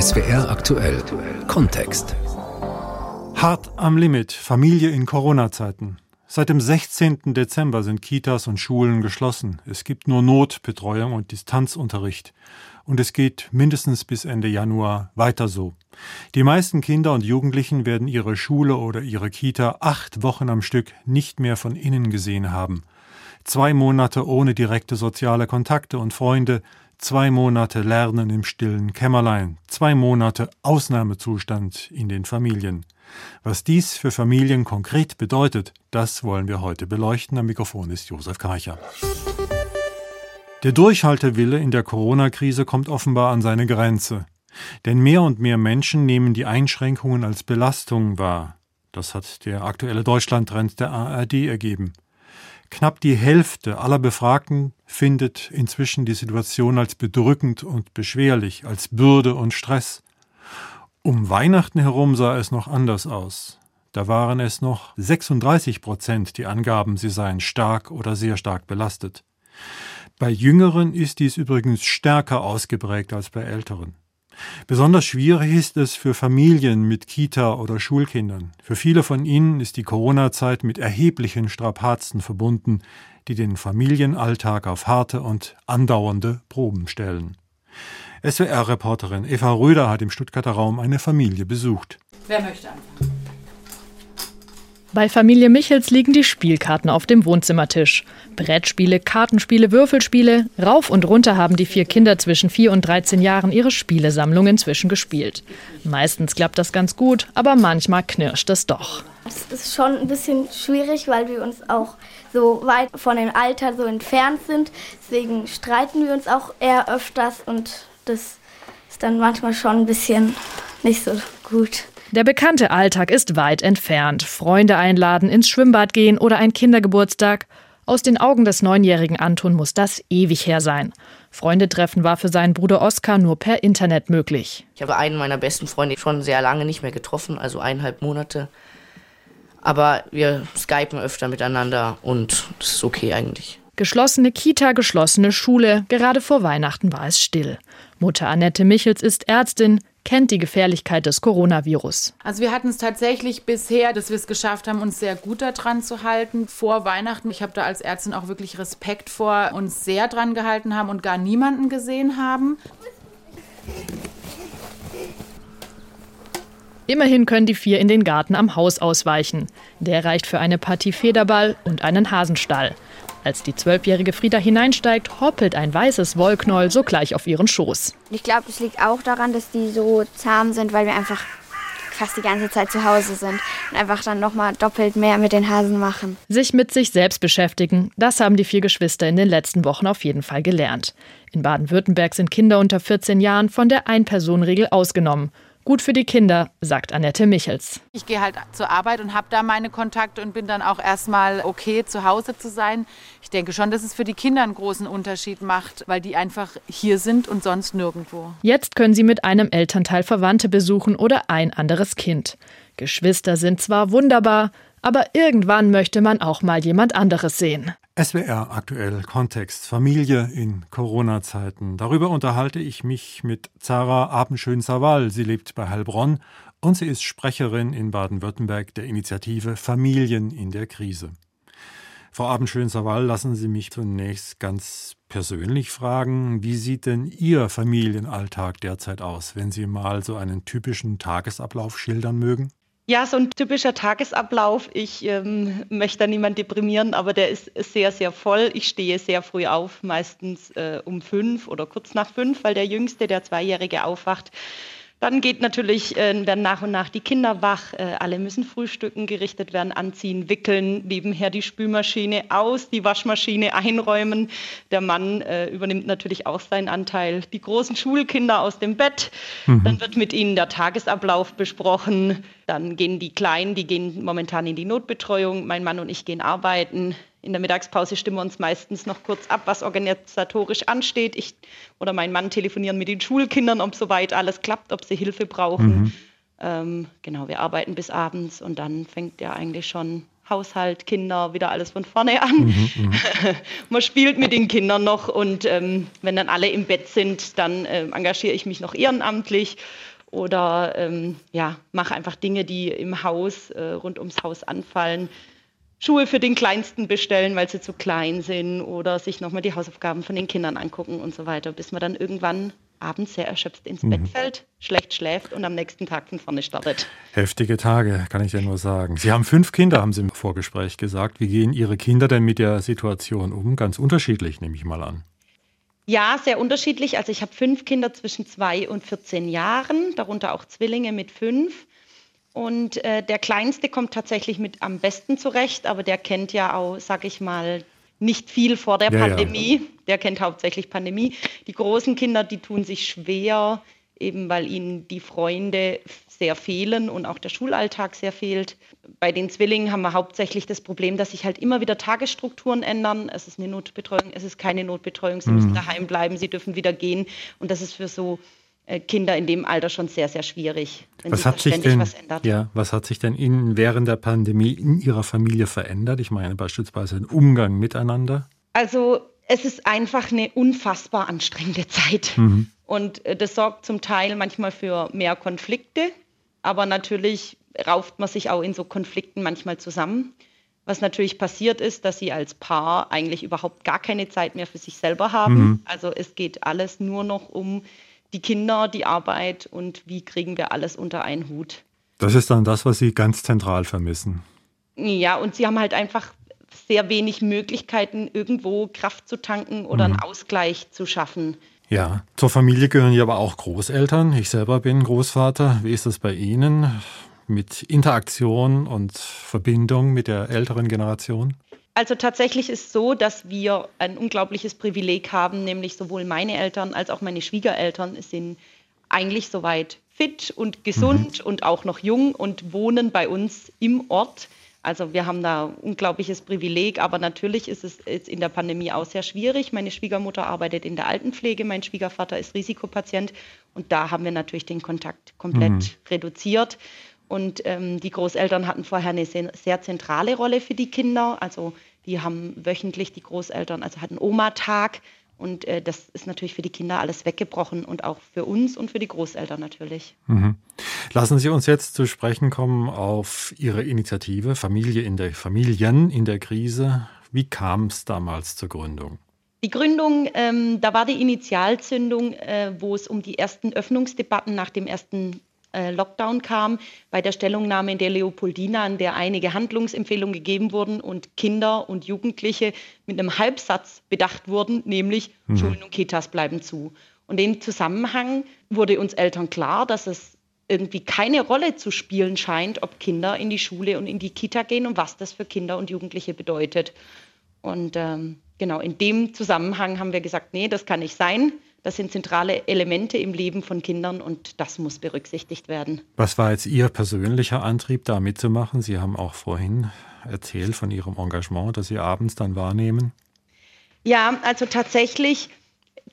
SWR aktuell Kontext. Hart am Limit, Familie in Corona-Zeiten. Seit dem 16. Dezember sind Kitas und Schulen geschlossen. Es gibt nur Notbetreuung und Distanzunterricht. Und es geht mindestens bis Ende Januar weiter so. Die meisten Kinder und Jugendlichen werden ihre Schule oder ihre Kita acht Wochen am Stück nicht mehr von innen gesehen haben. Zwei Monate ohne direkte soziale Kontakte und Freunde, Zwei Monate Lernen im stillen Kämmerlein, zwei Monate Ausnahmezustand in den Familien. Was dies für Familien konkret bedeutet, das wollen wir heute beleuchten. Am Mikrofon ist Josef Karcher. Der Durchhaltewille in der Corona-Krise kommt offenbar an seine Grenze. Denn mehr und mehr Menschen nehmen die Einschränkungen als Belastung wahr. Das hat der aktuelle Deutschlandtrend der ARD ergeben. Knapp die Hälfte aller Befragten findet inzwischen die Situation als bedrückend und beschwerlich, als Bürde und Stress. Um Weihnachten herum sah es noch anders aus. Da waren es noch 36 Prozent, die angaben, sie seien stark oder sehr stark belastet. Bei Jüngeren ist dies übrigens stärker ausgeprägt als bei Älteren. Besonders schwierig ist es für Familien mit Kita oder Schulkindern. Für viele von ihnen ist die Corona-Zeit mit erheblichen Strapazen verbunden, die den Familienalltag auf harte und andauernde Proben stellen. SWR-Reporterin Eva Röder hat im Stuttgarter Raum eine Familie besucht. Wer möchte anfangen? Bei Familie Michels liegen die Spielkarten auf dem Wohnzimmertisch. Brettspiele, Kartenspiele, Würfelspiele. Rauf und runter haben die vier Kinder zwischen 4 und 13 Jahren ihre Spielesammlung inzwischen gespielt. Meistens klappt das ganz gut, aber manchmal knirscht es doch. Es ist schon ein bisschen schwierig, weil wir uns auch so weit von dem Alter so entfernt sind. Deswegen streiten wir uns auch eher öfters und das ist dann manchmal schon ein bisschen nicht so gut. Der bekannte Alltag ist weit entfernt. Freunde einladen, ins Schwimmbad gehen oder ein Kindergeburtstag. Aus den Augen des neunjährigen Anton muss das ewig her sein. Freunde treffen war für seinen Bruder Oskar nur per Internet möglich. Ich habe einen meiner besten Freunde schon sehr lange nicht mehr getroffen, also eineinhalb Monate. Aber wir skypen öfter miteinander und das ist okay eigentlich. Geschlossene Kita, geschlossene Schule. Gerade vor Weihnachten war es still. Mutter Annette Michels ist Ärztin kennt die Gefährlichkeit des Coronavirus. Also wir hatten es tatsächlich bisher, dass wir es geschafft haben, uns sehr gut daran zu halten. Vor Weihnachten, ich habe da als Ärztin auch wirklich Respekt vor, uns sehr dran gehalten haben und gar niemanden gesehen haben. Immerhin können die vier in den Garten am Haus ausweichen. Der reicht für eine Partie Federball und einen Hasenstall. Als die zwölfjährige Frieda hineinsteigt, hoppelt ein weißes Wollknäuel sogleich auf ihren Schoß. Ich glaube, es liegt auch daran, dass die so zahm sind, weil wir einfach fast die ganze Zeit zu Hause sind und einfach dann nochmal doppelt mehr mit den Hasen machen. Sich mit sich selbst beschäftigen, das haben die vier Geschwister in den letzten Wochen auf jeden Fall gelernt. In Baden-Württemberg sind Kinder unter 14 Jahren von der Ein-Personen-Regel ausgenommen. Gut für die Kinder, sagt Annette Michels. Ich gehe halt zur Arbeit und habe da meine Kontakte und bin dann auch erstmal okay, zu Hause zu sein. Ich denke schon, dass es für die Kinder einen großen Unterschied macht, weil die einfach hier sind und sonst nirgendwo. Jetzt können sie mit einem Elternteil Verwandte besuchen oder ein anderes Kind. Geschwister sind zwar wunderbar, aber irgendwann möchte man auch mal jemand anderes sehen. SWR aktuell Kontext Familie in Corona-Zeiten. Darüber unterhalte ich mich mit Zara Abenschön-Saval. Sie lebt bei Heilbronn und sie ist Sprecherin in Baden-Württemberg der Initiative Familien in der Krise. Frau Abendschön-Saval, lassen Sie mich zunächst ganz persönlich fragen, wie sieht denn Ihr Familienalltag derzeit aus, wenn Sie mal so einen typischen Tagesablauf schildern mögen? Ja, so ein typischer Tagesablauf. Ich ähm, möchte da niemand deprimieren, aber der ist sehr, sehr voll. Ich stehe sehr früh auf, meistens äh, um fünf oder kurz nach fünf, weil der Jüngste, der Zweijährige, aufwacht. Dann geht natürlich, äh, werden nach und nach die Kinder wach. Äh, alle müssen frühstücken, gerichtet werden, anziehen, wickeln, nebenher die Spülmaschine aus, die Waschmaschine einräumen. Der Mann äh, übernimmt natürlich auch seinen Anteil. Die großen Schulkinder aus dem Bett. Mhm. Dann wird mit ihnen der Tagesablauf besprochen. Dann gehen die Kleinen, die gehen momentan in die Notbetreuung. Mein Mann und ich gehen arbeiten. In der Mittagspause stimmen wir uns meistens noch kurz ab, was organisatorisch ansteht. Ich oder mein Mann telefonieren mit den Schulkindern, ob soweit alles klappt, ob sie Hilfe brauchen. Mhm. Ähm, genau, wir arbeiten bis abends und dann fängt ja eigentlich schon Haushalt, Kinder, wieder alles von vorne an. Mhm, mhm. Man spielt mit den Kindern noch und ähm, wenn dann alle im Bett sind, dann äh, engagiere ich mich noch ehrenamtlich oder ähm, ja, mache einfach Dinge, die im Haus, äh, rund ums Haus anfallen. Schuhe für den Kleinsten bestellen, weil sie zu klein sind oder sich nochmal die Hausaufgaben von den Kindern angucken und so weiter, bis man dann irgendwann abends sehr erschöpft ins mhm. Bett fällt, schlecht schläft und am nächsten Tag von vorne startet. Heftige Tage, kann ich ja nur sagen. Sie haben fünf Kinder, haben Sie im Vorgespräch gesagt. Wie gehen Ihre Kinder denn mit der Situation um? Ganz unterschiedlich, nehme ich mal an. Ja, sehr unterschiedlich. Also ich habe fünf Kinder zwischen zwei und 14 Jahren, darunter auch Zwillinge mit fünf. Und äh, der Kleinste kommt tatsächlich mit am besten zurecht, aber der kennt ja auch, sag ich mal, nicht viel vor der ja, Pandemie. Ja. Der kennt hauptsächlich Pandemie. Die großen Kinder, die tun sich schwer, eben weil ihnen die Freunde sehr fehlen und auch der Schulalltag sehr fehlt. Bei den Zwillingen haben wir hauptsächlich das Problem, dass sich halt immer wieder Tagesstrukturen ändern. Es ist eine Notbetreuung, es ist keine Notbetreuung, sie mhm. müssen daheim bleiben, sie dürfen wieder gehen. Und das ist für so Kinder in dem Alter schon sehr, sehr schwierig. was hat sich denn, was Ja, was hat sich denn in, während der Pandemie in Ihrer Familie verändert? Ich meine beispielsweise den Umgang miteinander. Also es ist einfach eine unfassbar anstrengende Zeit. Mhm. Und äh, das sorgt zum Teil manchmal für mehr Konflikte, aber natürlich rauft man sich auch in so Konflikten manchmal zusammen. Was natürlich passiert ist, dass sie als Paar eigentlich überhaupt gar keine Zeit mehr für sich selber haben. Mhm. Also es geht alles nur noch um die Kinder, die Arbeit und wie kriegen wir alles unter einen Hut. Das ist dann das, was Sie ganz zentral vermissen. Ja, und Sie haben halt einfach sehr wenig Möglichkeiten, irgendwo Kraft zu tanken oder mhm. einen Ausgleich zu schaffen. Ja, zur Familie gehören ja aber auch Großeltern. Ich selber bin Großvater. Wie ist das bei Ihnen mit Interaktion und Verbindung mit der älteren Generation? Also tatsächlich ist es so, dass wir ein unglaubliches Privileg haben, nämlich sowohl meine Eltern als auch meine Schwiegereltern sind eigentlich soweit fit und gesund mhm. und auch noch jung und wohnen bei uns im Ort. Also wir haben da unglaubliches Privileg, aber natürlich ist es jetzt in der Pandemie auch sehr schwierig. Meine Schwiegermutter arbeitet in der Altenpflege, mein Schwiegervater ist Risikopatient und da haben wir natürlich den Kontakt komplett mhm. reduziert. Und ähm, die Großeltern hatten vorher eine sehr zentrale Rolle für die Kinder. Also die haben wöchentlich die Großeltern, also hatten Oma-Tag. Und äh, das ist natürlich für die Kinder alles weggebrochen und auch für uns und für die Großeltern natürlich. Mhm. Lassen Sie uns jetzt zu sprechen kommen auf Ihre Initiative Familie in der Familien in der Krise. Wie kam es damals zur Gründung? Die Gründung, ähm, da war die Initialzündung, äh, wo es um die ersten Öffnungsdebatten nach dem ersten Lockdown kam, bei der Stellungnahme in der Leopoldina, in der einige Handlungsempfehlungen gegeben wurden und Kinder und Jugendliche mit einem Halbsatz bedacht wurden, nämlich mhm. Schulen und Kitas bleiben zu. Und in dem Zusammenhang wurde uns Eltern klar, dass es irgendwie keine Rolle zu spielen scheint, ob Kinder in die Schule und in die Kita gehen und was das für Kinder und Jugendliche bedeutet. Und ähm, genau in dem Zusammenhang haben wir gesagt, nee, das kann nicht sein. Das sind zentrale Elemente im Leben von Kindern und das muss berücksichtigt werden. Was war jetzt Ihr persönlicher Antrieb, da mitzumachen? Sie haben auch vorhin erzählt von Ihrem Engagement, das Sie abends dann wahrnehmen. Ja, also tatsächlich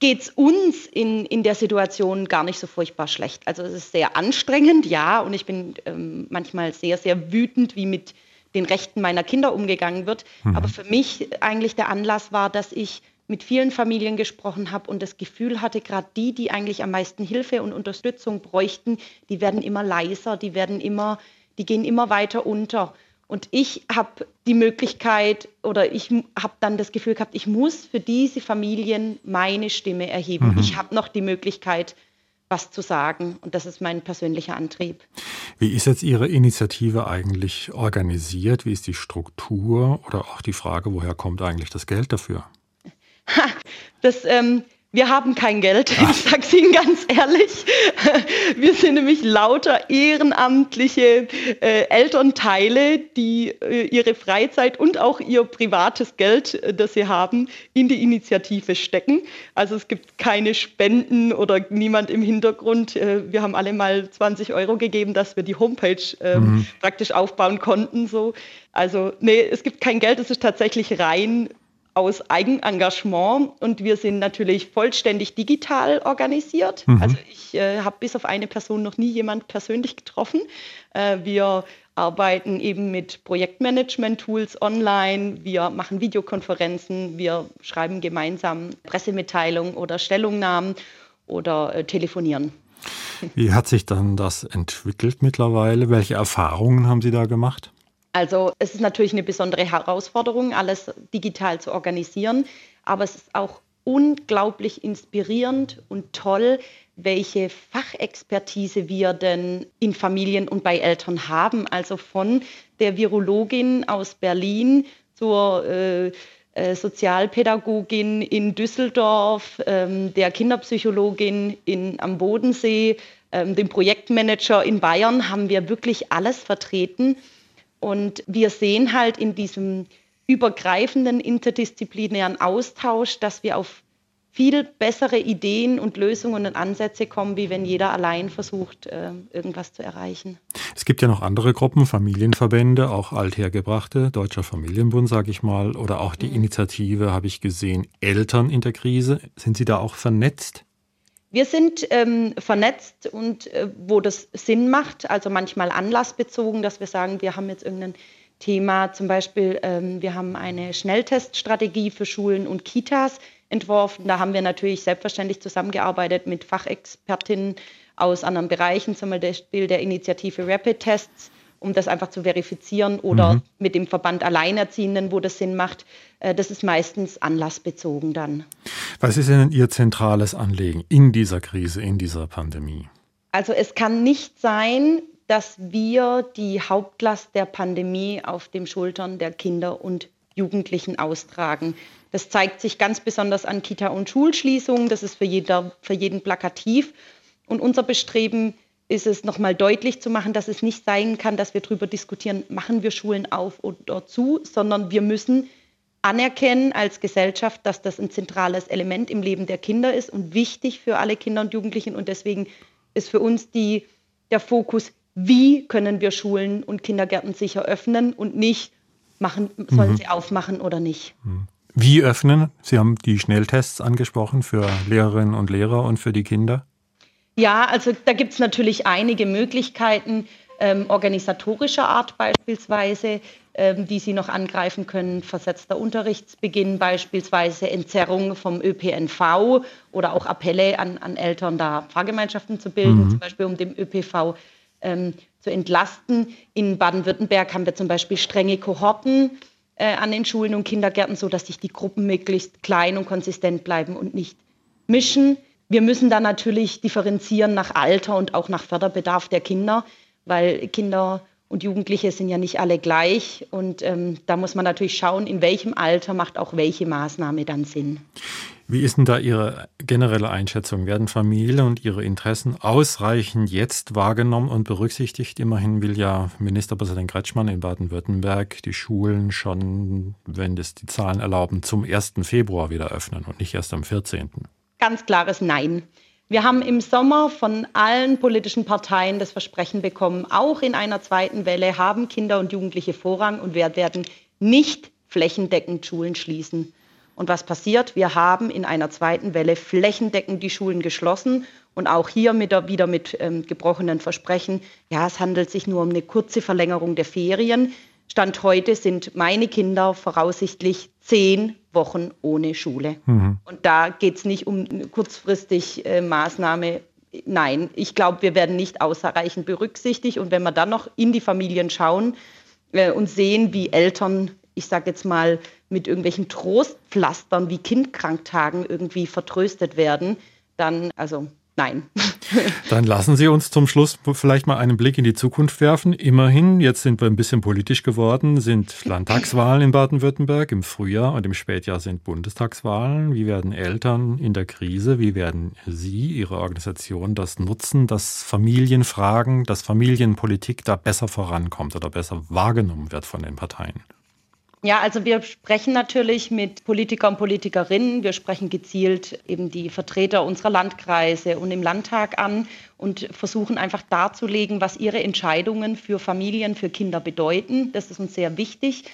geht es uns in, in der Situation gar nicht so furchtbar schlecht. Also es ist sehr anstrengend, ja, und ich bin ähm, manchmal sehr, sehr wütend, wie mit den Rechten meiner Kinder umgegangen wird. Mhm. Aber für mich eigentlich der Anlass war, dass ich mit vielen Familien gesprochen habe und das Gefühl hatte, gerade die, die eigentlich am meisten Hilfe und Unterstützung bräuchten, die werden immer leiser, die werden immer, die gehen immer weiter unter. Und ich habe die Möglichkeit oder ich habe dann das Gefühl gehabt, ich muss für diese Familien meine Stimme erheben. Mhm. Ich habe noch die Möglichkeit, was zu sagen. Und das ist mein persönlicher Antrieb. Wie ist jetzt Ihre Initiative eigentlich organisiert? Wie ist die Struktur oder auch die Frage, woher kommt eigentlich das Geld dafür? Ha, das, ähm, wir haben kein Geld, ich sage es Ihnen ganz ehrlich. Wir sind nämlich lauter ehrenamtliche äh, Elternteile, die äh, ihre Freizeit und auch ihr privates Geld, äh, das sie haben, in die Initiative stecken. Also es gibt keine Spenden oder niemand im Hintergrund. Äh, wir haben alle mal 20 Euro gegeben, dass wir die Homepage ähm, mhm. praktisch aufbauen konnten. So. Also nee, es gibt kein Geld, es ist tatsächlich rein aus Eigenengagement und wir sind natürlich vollständig digital organisiert. Mhm. Also ich äh, habe bis auf eine Person noch nie jemand persönlich getroffen. Äh, wir arbeiten eben mit Projektmanagement-Tools online, wir machen Videokonferenzen, wir schreiben gemeinsam Pressemitteilungen oder Stellungnahmen oder äh, telefonieren. Wie hat sich dann das entwickelt mittlerweile? Welche Erfahrungen haben Sie da gemacht? Also es ist natürlich eine besondere Herausforderung, alles digital zu organisieren, aber es ist auch unglaublich inspirierend und toll, welche Fachexpertise wir denn in Familien und bei Eltern haben. Also von der Virologin aus Berlin zur äh, äh, Sozialpädagogin in Düsseldorf, ähm, der Kinderpsychologin in, am Bodensee, ähm, dem Projektmanager in Bayern haben wir wirklich alles vertreten. Und wir sehen halt in diesem übergreifenden interdisziplinären Austausch, dass wir auf viel bessere Ideen und Lösungen und Ansätze kommen, wie wenn jeder allein versucht, äh, irgendwas zu erreichen. Es gibt ja noch andere Gruppen, Familienverbände, auch althergebrachte, Deutscher Familienbund, sage ich mal, oder auch die mhm. Initiative, habe ich gesehen, Eltern in der Krise. Sind Sie da auch vernetzt? Wir sind ähm, vernetzt und äh, wo das Sinn macht, also manchmal anlassbezogen, dass wir sagen, wir haben jetzt irgendein Thema, zum Beispiel, ähm, wir haben eine Schnellteststrategie für Schulen und Kitas entworfen. Da haben wir natürlich selbstverständlich zusammengearbeitet mit Fachexpertinnen aus anderen Bereichen, zum Beispiel der Initiative Rapid Tests, um das einfach zu verifizieren oder mhm. mit dem Verband Alleinerziehenden, wo das Sinn macht. Äh, das ist meistens anlassbezogen dann. Was ist denn Ihr zentrales Anliegen in dieser Krise, in dieser Pandemie? Also es kann nicht sein, dass wir die Hauptlast der Pandemie auf den Schultern der Kinder und Jugendlichen austragen. Das zeigt sich ganz besonders an Kita- und Schulschließungen. Das ist für, jeder, für jeden plakativ. Und unser Bestreben ist es, nochmal deutlich zu machen, dass es nicht sein kann, dass wir darüber diskutieren, machen wir Schulen auf oder zu, sondern wir müssen anerkennen als Gesellschaft, dass das ein zentrales Element im Leben der Kinder ist und wichtig für alle Kinder und Jugendlichen. Und deswegen ist für uns die, der Fokus, wie können wir Schulen und Kindergärten sicher öffnen und nicht machen, sollen mhm. sie aufmachen oder nicht. Mhm. Wie öffnen? Sie haben die Schnelltests angesprochen für Lehrerinnen und Lehrer und für die Kinder. Ja, also da gibt es natürlich einige Möglichkeiten ähm, organisatorischer Art beispielsweise, ähm, die Sie noch angreifen können. Versetzter Unterrichtsbeginn beispielsweise, Entzerrung vom ÖPNV oder auch Appelle an, an Eltern, da Fahrgemeinschaften zu bilden, mhm. zum Beispiel um dem ÖPV ähm, zu entlasten. In Baden-Württemberg haben wir zum Beispiel strenge Kohorten äh, an den Schulen und Kindergärten, sodass sich die Gruppen möglichst klein und konsistent bleiben und nicht mischen. Wir müssen da natürlich differenzieren nach Alter und auch nach Förderbedarf der Kinder, weil Kinder und Jugendliche sind ja nicht alle gleich. Und ähm, da muss man natürlich schauen, in welchem Alter macht auch welche Maßnahme dann Sinn. Wie ist denn da Ihre generelle Einschätzung? Werden Familie und ihre Interessen ausreichend jetzt wahrgenommen und berücksichtigt? Immerhin will ja Ministerpräsident Kretschmann in Baden-Württemberg die Schulen schon, wenn das die Zahlen erlauben, zum 1. Februar wieder öffnen und nicht erst am 14. Ganz klares Nein. Wir haben im Sommer von allen politischen Parteien das Versprechen bekommen, auch in einer zweiten Welle haben Kinder und Jugendliche Vorrang und wir werden nicht flächendeckend Schulen schließen. Und was passiert? Wir haben in einer zweiten Welle flächendeckend die Schulen geschlossen und auch hier mit der, wieder mit ähm, gebrochenen Versprechen. Ja, es handelt sich nur um eine kurze Verlängerung der Ferien. Stand heute sind meine Kinder voraussichtlich zehn Wochen ohne Schule. Mhm. Und da geht es nicht um eine kurzfristig äh, Maßnahme. Nein, ich glaube, wir werden nicht ausreichend berücksichtigt. Und wenn wir dann noch in die Familien schauen äh, und sehen, wie Eltern ich sage jetzt mal, mit irgendwelchen Trostpflastern wie Kindkranktagen irgendwie vertröstet werden, dann, also nein. Dann lassen Sie uns zum Schluss vielleicht mal einen Blick in die Zukunft werfen. Immerhin, jetzt sind wir ein bisschen politisch geworden, sind Landtagswahlen in Baden-Württemberg im Frühjahr und im Spätjahr sind Bundestagswahlen. Wie werden Eltern in der Krise, wie werden Sie, Ihre Organisation das nutzen, dass Familienfragen, dass Familienpolitik da besser vorankommt oder besser wahrgenommen wird von den Parteien? Ja, also wir sprechen natürlich mit Politikern und Politikerinnen. Wir sprechen gezielt eben die Vertreter unserer Landkreise und im Landtag an und versuchen einfach darzulegen, was ihre Entscheidungen für Familien, für Kinder bedeuten. Das ist uns sehr wichtig.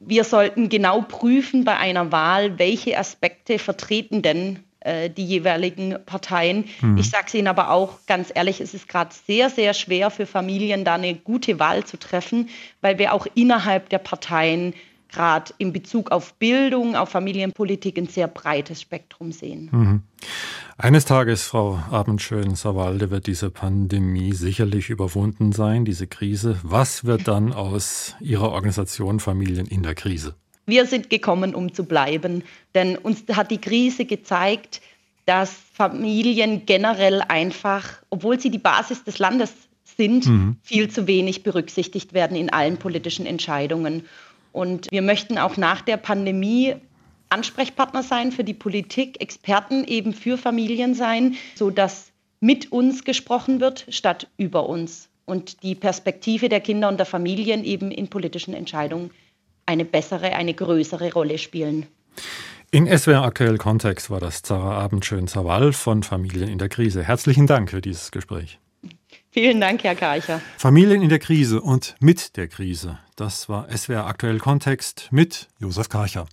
wir sollten genau prüfen bei einer Wahl, welche Aspekte vertreten denn äh, die jeweiligen Parteien. Mhm. Ich sage es Ihnen aber auch ganz ehrlich, es ist gerade sehr, sehr schwer für Familien, da eine gute Wahl zu treffen, weil wir auch innerhalb der Parteien gerade in Bezug auf Bildung, auf Familienpolitik ein sehr breites Spektrum sehen. Mhm. Eines Tages, Frau Abendschön-Sawalde, wird diese Pandemie sicherlich überwunden sein, diese Krise. Was wird dann aus Ihrer Organisation Familien in der Krise? Wir sind gekommen, um zu bleiben, denn uns hat die Krise gezeigt, dass Familien generell einfach, obwohl sie die Basis des Landes sind, mhm. viel zu wenig berücksichtigt werden in allen politischen Entscheidungen. Und wir möchten auch nach der Pandemie Ansprechpartner sein für die Politik, Experten eben für Familien sein, sodass mit uns gesprochen wird statt über uns und die Perspektive der Kinder und der Familien eben in politischen Entscheidungen eine bessere, eine größere Rolle spielen. In SWR Aktuell Kontext war das Zara Abendschön-Zawal von Familien in der Krise. Herzlichen Dank für dieses Gespräch. Vielen Dank, Herr Karcher. Familien in der Krise und mit der Krise. Das war SWR Aktuell Kontext mit Josef Karcher.